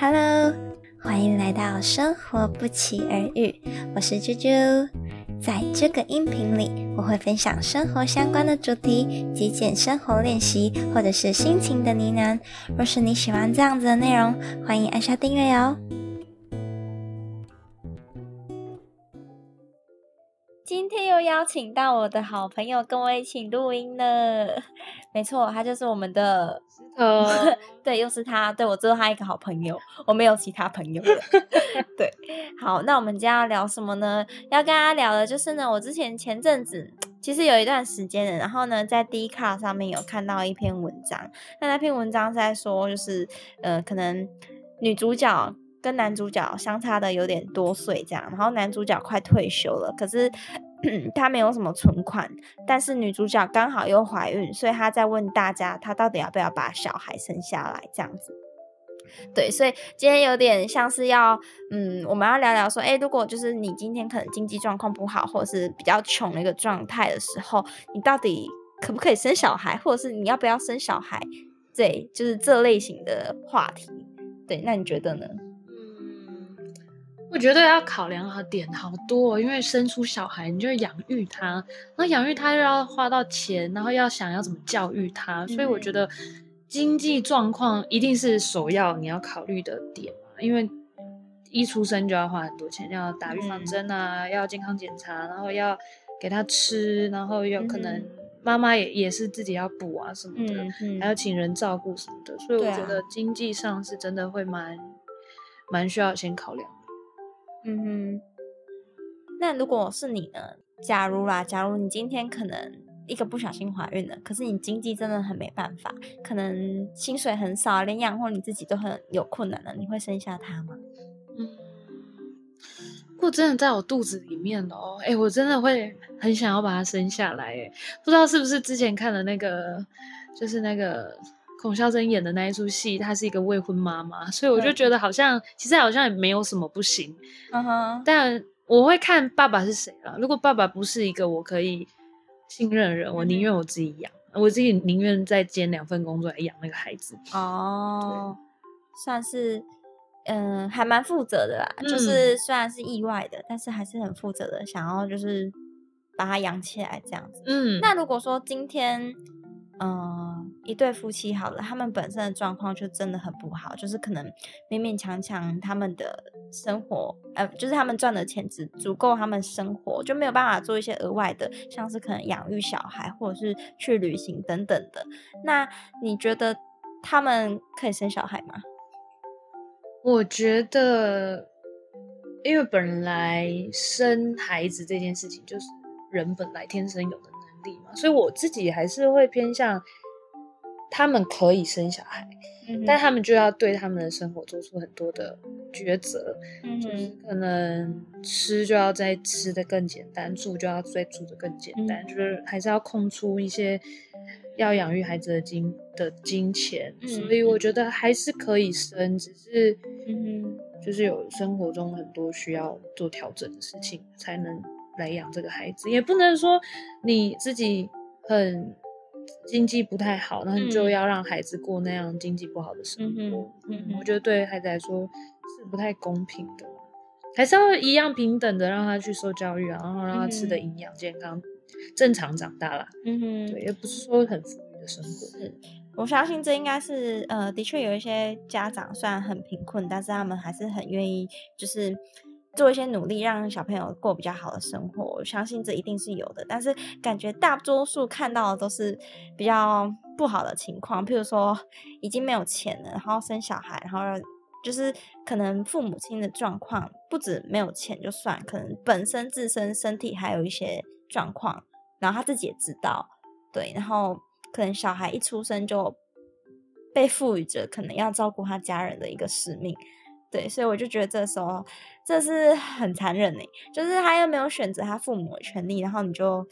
Hello，欢迎来到生活不期而遇，我是啾啾。在这个音频里，我会分享生活相关的主题、极简生活练习，或者是心情的呢喃。若是你喜欢这样子的内容，欢迎按下订阅哦。今天又邀请到我的好朋友跟我一起录音了，没错，他就是我们的石头，对，又是他，对我只有他一个好朋友，我没有其他朋友了。对，好，那我们今天要聊什么呢？要跟大家聊的就是呢，我之前前阵子其实有一段时间的，然后呢，在 d 卡上面有看到一篇文章，那那篇文章在说，就是呃，可能女主角。跟男主角相差的有点多岁，这样，然后男主角快退休了，可是 他没有什么存款，但是女主角刚好又怀孕，所以他在问大家，他到底要不要把小孩生下来，这样子。对，所以今天有点像是要，嗯，我们要聊聊说，哎，如果就是你今天可能经济状况不好，或者是比较穷的一个状态的时候，你到底可不可以生小孩，或者是你要不要生小孩？对，就是这类型的话题。对，那你觉得呢？我觉得要考量的点好多，哦因为生出小孩，你就养育他，那养育他又要花到钱，然后要想要怎么教育他，所以我觉得经济状况一定是首要你要考虑的点嘛。因为一出生就要花很多钱，要打预防针啊，要健康检查，然后要给他吃，然后有可能妈妈也也是自己要补啊什么的，还要请人照顾什么的，所以我觉得经济上是真的会蛮蛮需要先考量。嗯哼，那如果是你呢？假如啦，假如你今天可能一个不小心怀孕了，可是你经济真的很没办法，可能薪水很少，连养活你自己都很有困难了，你会生下他吗？嗯，如果真的在我肚子里面哦，哎，我真的会很想要把它生下来，哎，不知道是不是之前看的那个，就是那个。孔孝真演的那一出戏，她是一个未婚妈妈，所以我就觉得好像其实好像也没有什么不行。嗯哼，但我会看爸爸是谁了。如果爸爸不是一个我可以信任的人，我宁愿我自己养，我自己宁愿再兼两份工作来养那个孩子。哦，算是嗯，还蛮负责的啦。就是虽然是意外的，但是还是很负责的，想要就是把他养起来这样子。嗯，那如果说今天。嗯，一对夫妻好了，他们本身的状况就真的很不好，就是可能勉勉强强他们的生活，呃，就是他们赚的钱只足够他们生活，就没有办法做一些额外的，像是可能养育小孩或者是去旅行等等的。那你觉得他们可以生小孩吗？我觉得，因为本来生孩子这件事情就是人本来天生有的能力嘛。所以我自己还是会偏向他们可以生小孩，但他们就要对他们的生活做出很多的抉择，就是可能吃就要再吃的更简单，住就要再住的更简单，就是还是要空出一些要养育孩子的金的金钱。所以我觉得还是可以生，只是就是有生活中很多需要做调整的事情才能。来养这个孩子，也不能说你自己很经济不太好，那你就要让孩子过那样经济不好的生活。嗯，我觉得对孩子来说是不太公平的，还是要一样平等的让他去受教育啊，然后让他吃的营养健康，正常长大啦。嗯哼，对，也不是说很富裕的生活。是，我相信这应该是呃，的确有一些家长虽然很贫困，但是他们还是很愿意就是。做一些努力，让小朋友过比较好的生活，我相信这一定是有的。但是感觉大多数看到的都是比较不好的情况，譬如说已经没有钱了，然后生小孩，然后就是可能父母亲的状况不止没有钱就算，可能本身自身身体还有一些状况，然后他自己也知道，对，然后可能小孩一出生就被赋予着可能要照顾他家人的一个使命。对，所以我就觉得这时候这是很残忍呢，就是他又没有选择他父母的权利，然后你就，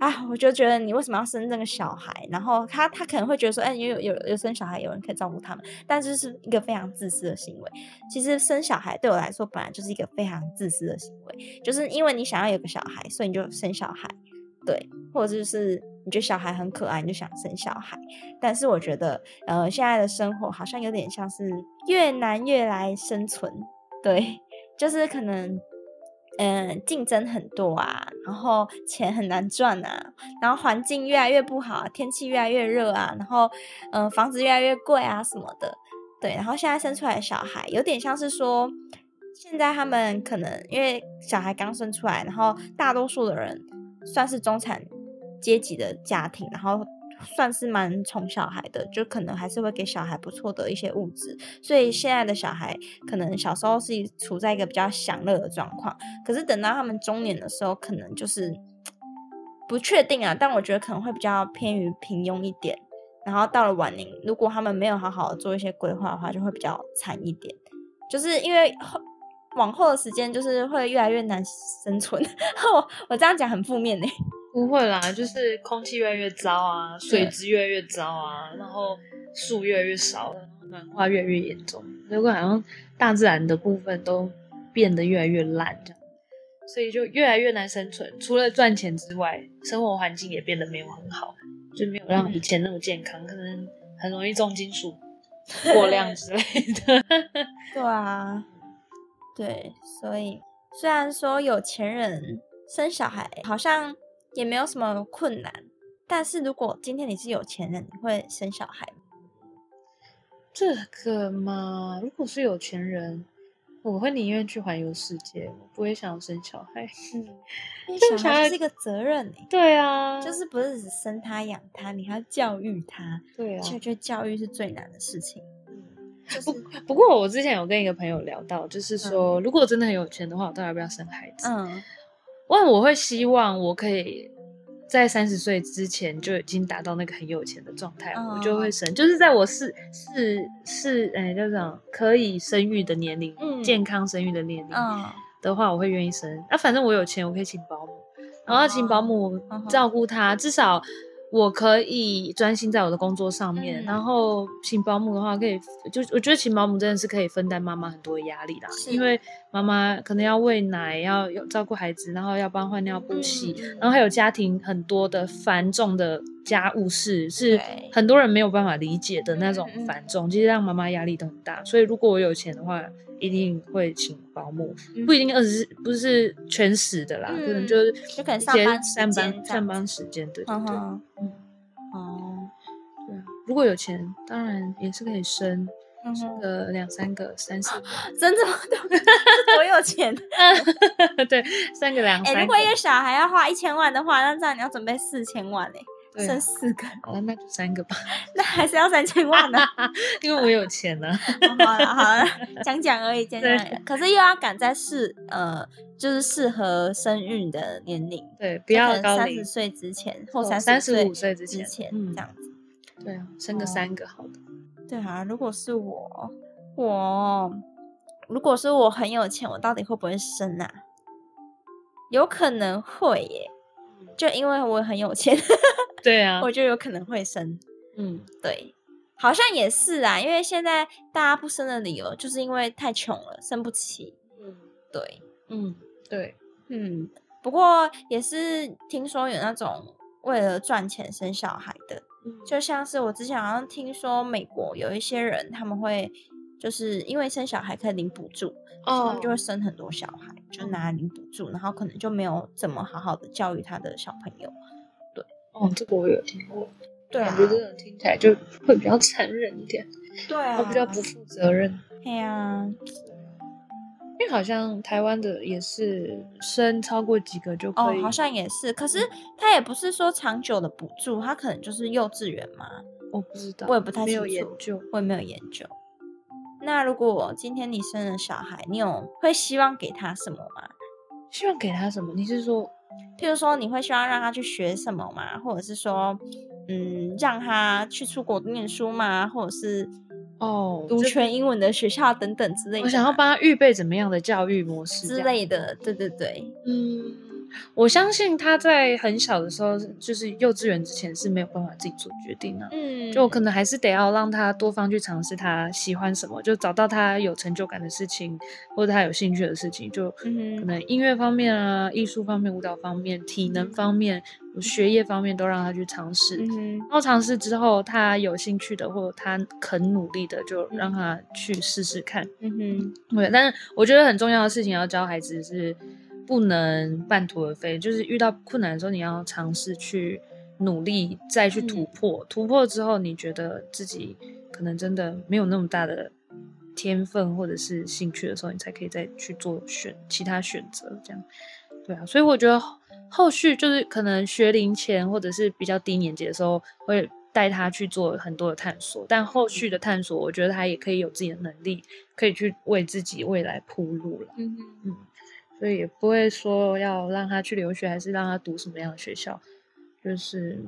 啊，我就觉得你为什么要生这个小孩？然后他他可能会觉得说，哎，有有有生小孩，有人可以照顾他们，但这是一个非常自私的行为。其实生小孩对我来说本来就是一个非常自私的行为，就是因为你想要有个小孩，所以你就生小孩，对，或者就是你觉得小孩很可爱，你就想生小孩。但是我觉得，呃，现在的生活好像有点像是越难越来生存，对，就是可能。嗯，竞争很多啊，然后钱很难赚啊，然后环境越来越不好，天气越来越热啊，然后嗯，房子越来越贵啊什么的，对，然后现在生出来的小孩有点像是说，现在他们可能因为小孩刚生出来，然后大多数的人算是中产阶级的家庭，然后。算是蛮宠小孩的，就可能还是会给小孩不错的一些物质，所以现在的小孩可能小时候是处在一个比较享乐的状况，可是等到他们中年的时候，可能就是不确定啊。但我觉得可能会比较偏于平庸一点，然后到了晚年，如果他们没有好好做一些规划的话，就会比较惨一点。就是因为后往后的时间，就是会越来越难生存。我我这样讲很负面呢。不会啦，就是空气越来越糟啊，水质越来越糟啊，然后树越来越少，暖化越来越严重，如果好像大自然的部分都变得越来越烂，这样，所以就越来越难生存。除了赚钱之外，生活环境也变得没有很好，就没有让以前那么健康，可能很容易重金属 过量之类的。对啊，对，所以虽然说有钱人生小孩好像。也没有什么困难，但是如果今天你是有钱人，你会生小孩吗？这个嘛，如果是有钱人，我会宁愿去环游世界，我不会想要生小孩。生，小孩是一个责任对啊，就是不是只生他养他，你还要教育他。对啊，其实觉得教育是最难的事情。不不过我之前有跟一个朋友聊到，就是说，如果真的很有钱的话，我到底要不要生孩子？嗯。我我会希望我可以在三十岁之前就已经达到那个很有钱的状态，我就会生。就是在我是是是哎，叫什么可以生育的年龄，健康生育的年龄的话，我会愿意生。那反正我有钱，我可以请保姆，然后请保姆照顾他，至少。我可以专心在我的工作上面，然后请保姆的话，可以就我觉得请保姆真的是可以分担妈妈很多的压力啦，因为妈妈可能要喂奶，要要照顾孩子，然后要帮换尿布、洗，然后还有家庭很多的繁重的家务事，是很多人没有办法理解的那种繁重，其实让妈妈压力都很大。所以如果我有钱的话，一定会请保姆，不一定二十不是全时的啦，可能就是就可能上班上班上班时间，对对对，嗯哦，对啊，如果有钱，当然也是可以生，生个两三个、三四个，真这么多，多有钱？对，三个两三个。如果一个小孩要花一千万的话，那这样你要准备四千万嘞。生四个，好了，那就三个吧。那还是要三千万呢，因为我有钱呢。好了好了，讲讲而已，讲讲。可是又要赶在适呃，就是适合生育的年龄，对，不要三十岁之前或三十五岁之前这样子。对啊，生个三个好的。对啊，如果是我，我如果是我很有钱，我到底会不会生啊？有可能会耶。就因为我很有钱，对啊，我就有可能会生。嗯，对，好像也是啊，因为现在大家不生的理由，就是因为太穷了，生不起。嗯，对，嗯，对，嗯。不过也是听说有那种为了赚钱生小孩的，就像是我之前好像听说美国有一些人他们会。就是因为生小孩可以领补助，哦他们就会生很多小孩，就拿来领补助，然后可能就没有怎么好好的教育他的小朋友。对，哦，这个我有听过。对啊，我觉得这种听起来就会比较残忍一点。对啊，比较不负责任。对啊，因为好像台湾的也是生超过几个就可以，好像也是。可是他也不是说长久的补助，他可能就是幼稚园嘛。我不知道，我也不太没有研究，我也没有研究。那如果今天你生了小孩，你有会希望给他什么吗？希望给他什么？你是说，譬如说你会希望让他去学什么吗？或者是说，嗯，让他去出国念书吗？或者是哦，读全英文的学校等等之类的？我想要帮他预备怎么样的教育模式之类的。对对对，嗯，我相信他在很小的时候，就是幼稚园之前是没有办法自己做决定的。嗯，就可能还是得要让他多方去尝试他喜欢什么，就找到他有成就感的事情，或者他有兴趣的事情，就可能音乐方面啊、艺术方面、舞蹈方面、体能方面、学业方面都让他去尝试。然后尝试之后，他有兴趣的或者他肯努力的，就让他去试试看。嗯哼，对。但是我觉得很重要的事情要教孩子是。不能半途而废，就是遇到困难的时候，你要尝试去努力，再去突破。突破之后，你觉得自己可能真的没有那么大的天分或者是兴趣的时候，你才可以再去做选其他选择。这样，对啊。所以我觉得后续就是可能学龄前或者是比较低年级的时候，会带他去做很多的探索。但后续的探索，我觉得他也可以有自己的能力，可以去为自己未来铺路了。嗯嗯。所以也不会说要让他去留学，还是让他读什么样的学校，就是，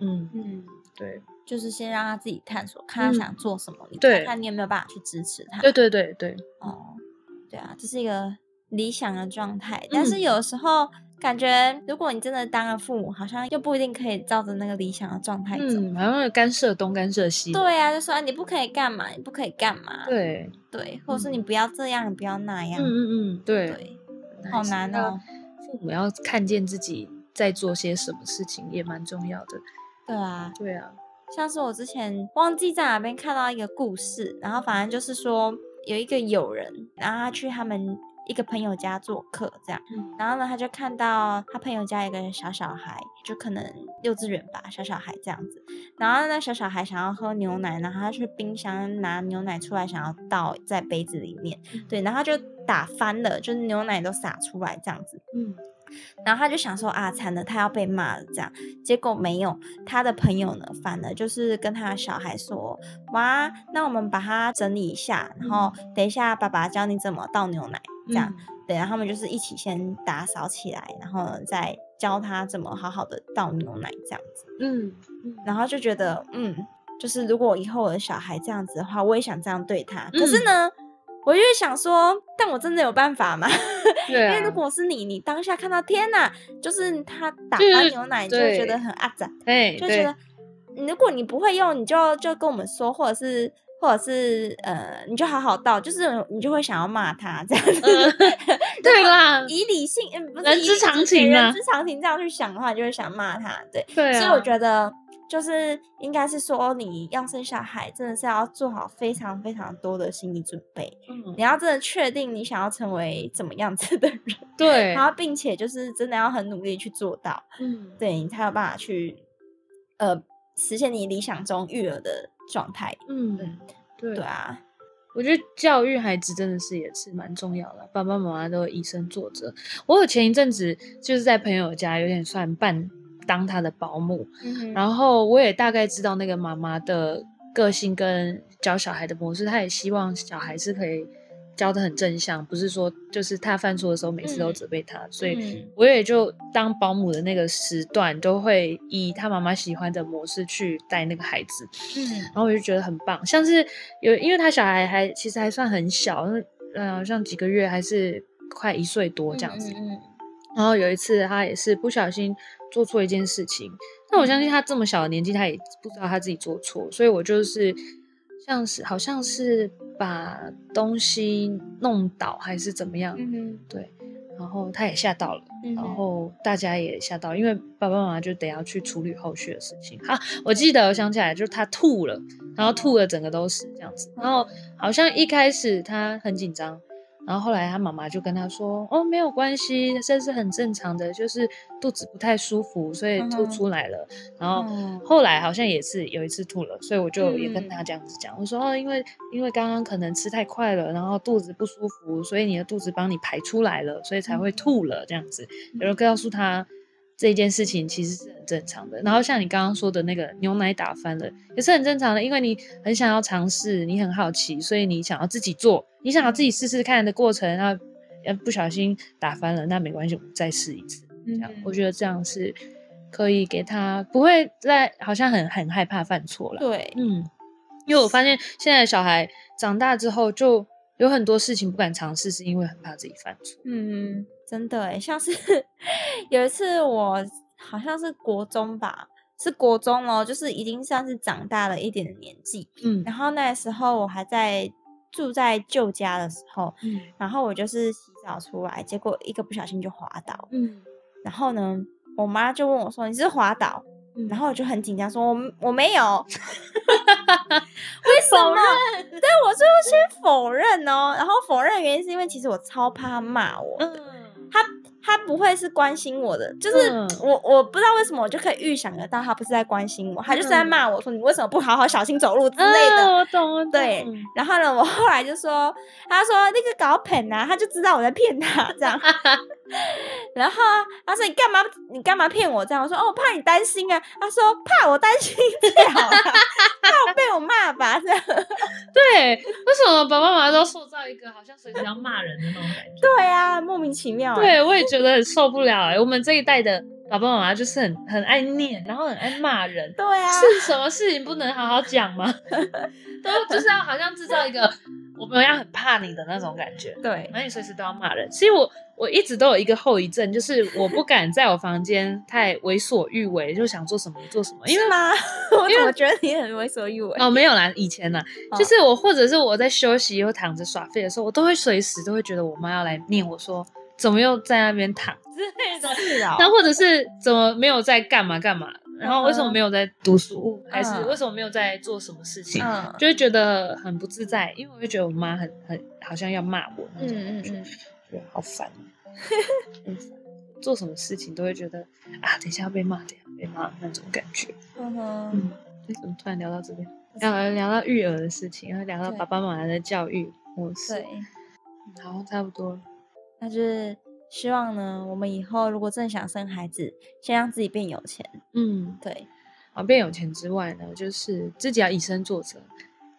嗯嗯，对，就是先让他自己探索，看他想做什么，你看看你有没有办法去支持他。对对对对，哦，对啊，这是一个理想的状态，但是有时候感觉，如果你真的当了父母，好像又不一定可以照着那个理想的状态走，好像干涉东干涉西。对啊，就说你不可以干嘛，你不可以干嘛。对对，或者是你不要这样，你不要那样。嗯嗯嗯，对。好难哦！父母要看见自己在做些什么事情，也蛮重要的。对啊，对啊。像是我之前忘记在哪边看到一个故事，然后反正就是说有一个友人，然后他去他们一个朋友家做客，这样，然后呢，他就看到他朋友家一个小小孩，就可能幼稚园吧，小小孩这样子。然后那小小孩想要喝牛奶，然后他去冰箱拿牛奶出来，想要倒在杯子里面，对，然后就。打翻了，就是牛奶都洒出来这样子。嗯，然后他就想说啊，惨了，他要被骂了这样。结果没有，他的朋友呢，反而就是跟他小孩说，哇，那我们把它整理一下，然后等一下爸爸教你怎么倒牛奶，这样。对，然后他们就是一起先打扫起来，然后再教他怎么好好的倒牛奶这样子。嗯，然后就觉得，嗯，就是如果以后我的小孩这样子的话，我也想这样对他。可是呢？我就想说，但我真的有办法吗？对，因为如果是你，你当下看到天哪，就是他打完牛奶，就会觉得很阿杂，对，就觉得如果你不会用，你就就跟我们说，或者是或者是呃，你就好好道，就是你就会想要骂他这样子，对啦，以理性，不是人之常情啊，人之常情这样去想的话，你就会想骂他，对，对，所以我觉得。就是应该是说，你要生小孩，真的是要做好非常非常多的心理准备。嗯，你要真的确定你想要成为怎么样子的人，对，然后并且就是真的要很努力去做到，嗯，对你才有办法去呃实现你理想中育儿的状态。嗯，对，对啊，我觉得教育孩子真的是也是蛮重要的，爸爸妈妈都以身作则。我有前一阵子就是在朋友家，有点算半。当他的保姆，然后我也大概知道那个妈妈的个性跟教小孩的模式，她也希望小孩是可以教的很正向，不是说就是他犯错的时候每次都责备他，所以我也就当保姆的那个时段都会以他妈妈喜欢的模式去带那个孩子，嗯，然后我就觉得很棒，像是有因为他小孩还其实还算很小，嗯，像几个月还是快一岁多这样子，嗯，然后有一次他也是不小心。做错一件事情，那我相信他这么小的年纪，他也不知道他自己做错，所以我就是像是好像是把东西弄倒还是怎么样，对，然后他也吓到了，然后大家也吓到，因为爸爸妈妈就得要去处理后续的事情。好，我记得我想起来，就是他吐了，然后吐的整个都是这样子，然后好像一开始他很紧张。然后后来他妈妈就跟他说：“哦，没有关系，这是很正常的，就是肚子不太舒服，所以吐出来了。”然后后来好像也是有一次吐了，所以我就也跟他这样子讲，我说：“哦，因为因为刚刚可能吃太快了，然后肚子不舒服，所以你的肚子帮你排出来了，所以才会吐了这样子。”然后告诉他。这件事情其实是很正常的。然后像你刚刚说的那个牛奶打翻了，也是很正常的，因为你很想要尝试，你很好奇，所以你想要自己做，你想要自己试试看的过程，然后呃不小心打翻了，那没关系，我们再试一次。这样，我觉得这样是可以给他不会再好像很很害怕犯错了。对，嗯，因为我发现现在的小孩长大之后，就有很多事情不敢尝试，是因为很怕自己犯错。嗯。真的诶，像是有一次我好像是国中吧，是国中哦，就是已经算是长大了一点的年纪。嗯然后那时候我还在住在旧家的时候，嗯然后我就是洗澡出来，结果一个不小心就滑倒。嗯然后呢，我妈就问我说：“你是滑倒？”嗯然后我就很紧张说：“我我没有。”为什么？对我就先否认哦。然后否认的原因是因为其实我超怕他骂我，嗯，他他不会是关心我的，就是嗯我我不知道为什么我就可以预想得到他不是在关心我，他就是在骂我说你为什么不好好小心走路之类的。嗯我懂我懂。对，然后呢，我后来就说，他说那个搞骗啊，他就知道我在骗他这样。然后啊他说你干嘛你干嘛骗我这样？我说哦，我怕你担心啊。他说怕我担心 怕我被我骂吧 这样。对，为什么爸爸妈妈都塑造一个好像随时要骂人的那种感觉？对啊，莫名其妙欸。对，我也觉得很受不了哎、我们这一代的爸爸妈妈就是很很爱念，然后很爱骂人。对啊，是什么事情不能好好讲吗？都就是要好像制造一个我们要很怕你的那种感觉，对。然后你随时都要骂人。其实我我一直都有一个后遗症，就是我不敢在我房间太为所欲为，就想做什么做什么，因为是吗？我怎么觉得你很为所欲为？哦，没有啦，以前呢，哦。就是我或者是我在休息或躺着耍废的时候，我都会随时都会觉得我妈要来念我说，怎么又在那边躺？之类的，是啊、那或者是怎么没有在干嘛干嘛，然后为什么没有在读书，还是嗯为什么没有在做什么事情，嗯就会觉得很不自在，因为我会觉得我妈很很好像要骂我那种嗯感觉，嗯嗯，觉得好烦哦，很烦做什么事情都会觉得啊，等一下要被骂，等一下被骂那种感觉。嗯哼，嗯，为什么突然聊到这边？聊聊到育儿的事情，然后聊到爸爸妈妈的教育模式。对，嗯，好，差不多了。那就是希望呢，我们以后如果真的想生孩子，先让自己变有钱。嗯，对啊，变有钱之外呢，就是自己要以身作则。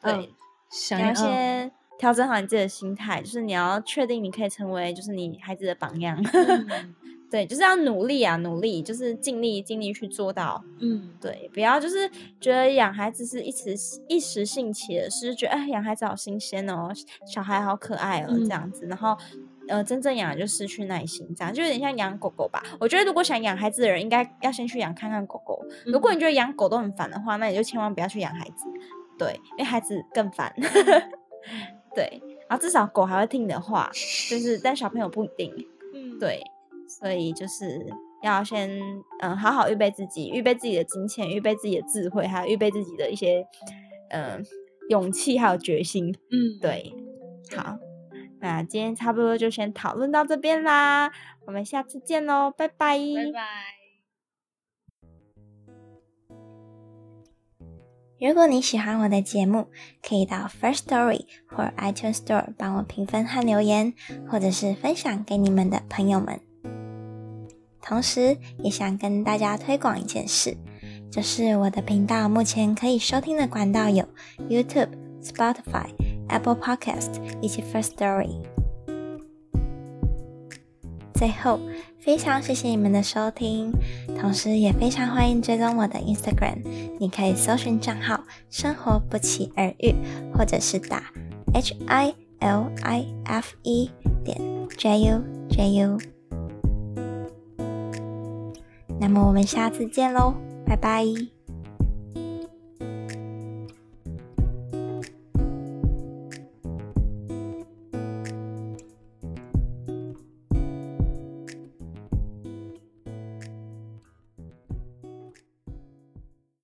对，嗯想要要先调整好你自己的心态，就是你要确定你可以成为就是你孩子的榜样。嗯 对，就是要努力啊，努力，就是尽力尽力去做到。嗯，对，不要就是觉得养孩子是一时一时兴起的事，就觉得哎养孩子好新鲜哦，小孩好可爱哦、嗯这样子，然后呃真正养就失去耐心，这样就有点像养狗狗吧。我觉得如果想养孩子的人，应该要先去养看看狗狗。如果你觉得养狗都很烦的话，那你就千万不要去养孩子，对，因为孩子更烦。对，然后至少狗还会听你的话，就是但小朋友不一定。嗯，对，所以就是要先嗯好好预备自己，预备自己的金钱，预备自己的智慧，还有预备自己的一些嗯勇气还有决心。嗯，对，好，那今天差不多就先讨论到这边啦，我们下次见喽，拜拜。拜拜。如果你喜欢我的节目，可以到 First Story 或 iTunes Store 帮我评分和留言，或者是分享给你们的朋友们。同时，也想跟大家推广一件事，就是我的频道目前可以收听的管道有 YouTube、Spotify、Apple Podcast 以及 First Story。最后，非常谢谢你们的收听，同时也非常欢迎追踪我的 Instagram，你可以搜寻账号“生活不期而遇”，或者是打 H I L I F E 点 J U J U。那么我们下次见喽，拜拜。